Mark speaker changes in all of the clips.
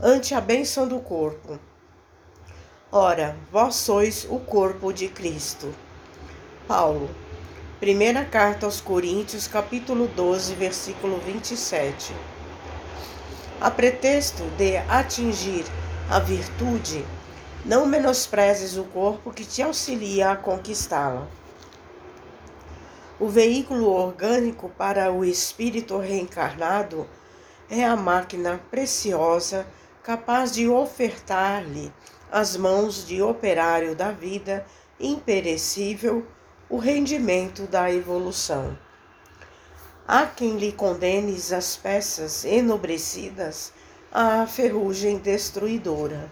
Speaker 1: ante a bênção do corpo. Ora, vós sois o corpo de Cristo. Paulo, primeira carta aos Coríntios, capítulo 12, versículo 27. A pretexto de atingir a virtude, não menosprezes o corpo que te auxilia a conquistá-la. O veículo orgânico para o espírito reencarnado é a máquina preciosa capaz de ofertar-lhe às mãos de operário da vida imperecível o rendimento da evolução. Há quem lhe condenes as peças enobrecidas à ferrugem destruidora.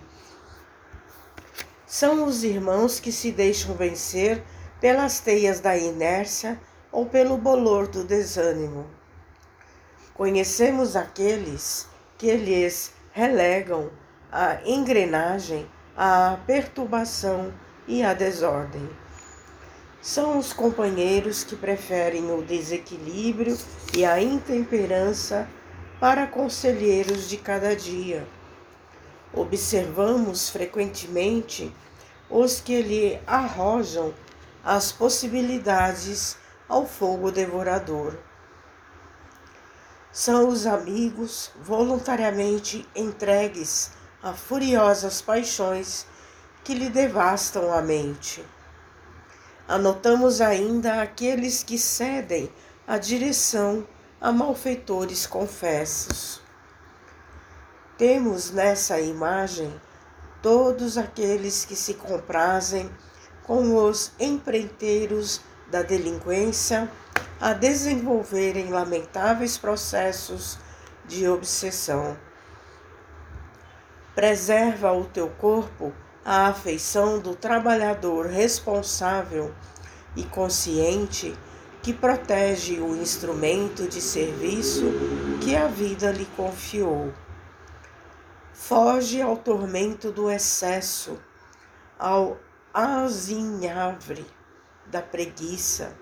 Speaker 1: São os irmãos que se deixam vencer pelas teias da inércia ou pelo bolor do desânimo. Conhecemos aqueles que lhes relegam a engrenagem à perturbação e à desordem. São os companheiros que preferem o desequilíbrio e a intemperança para conselheiros de cada dia. Observamos frequentemente os que lhe arrojam as possibilidades ao fogo devorador. São os amigos voluntariamente entregues a furiosas paixões que lhe devastam a mente. Anotamos ainda aqueles que cedem a direção a malfeitores confessos. Temos nessa imagem todos aqueles que se comprazem com os empreiteiros da delinquência a desenvolverem lamentáveis processos de obsessão. Preserva o teu corpo a afeição do trabalhador responsável e consciente que protege o instrumento de serviço que a vida lhe confiou. Foge ao tormento do excesso, ao azinhavre da preguiça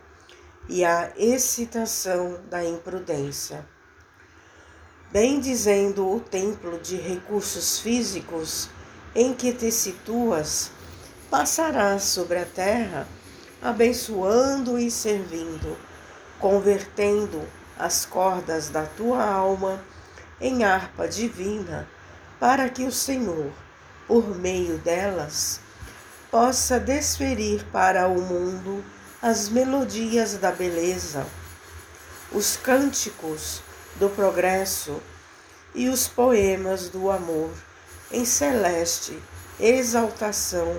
Speaker 1: e à excitação da imprudência. Bem dizendo o templo de recursos físicos em que te situas, passarás sobre a terra abençoando e servindo, convertendo as cordas da tua alma em harpa divina, para que o Senhor, por meio delas, possa desferir para o mundo as melodias da beleza, os cânticos do progresso e os poemas do amor, em celeste exaltação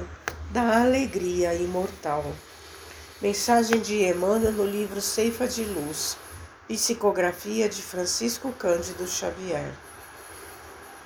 Speaker 1: da alegria imortal. Mensagem de Emmanuel no livro Ceifa de Luz, psicografia de Francisco Cândido Xavier.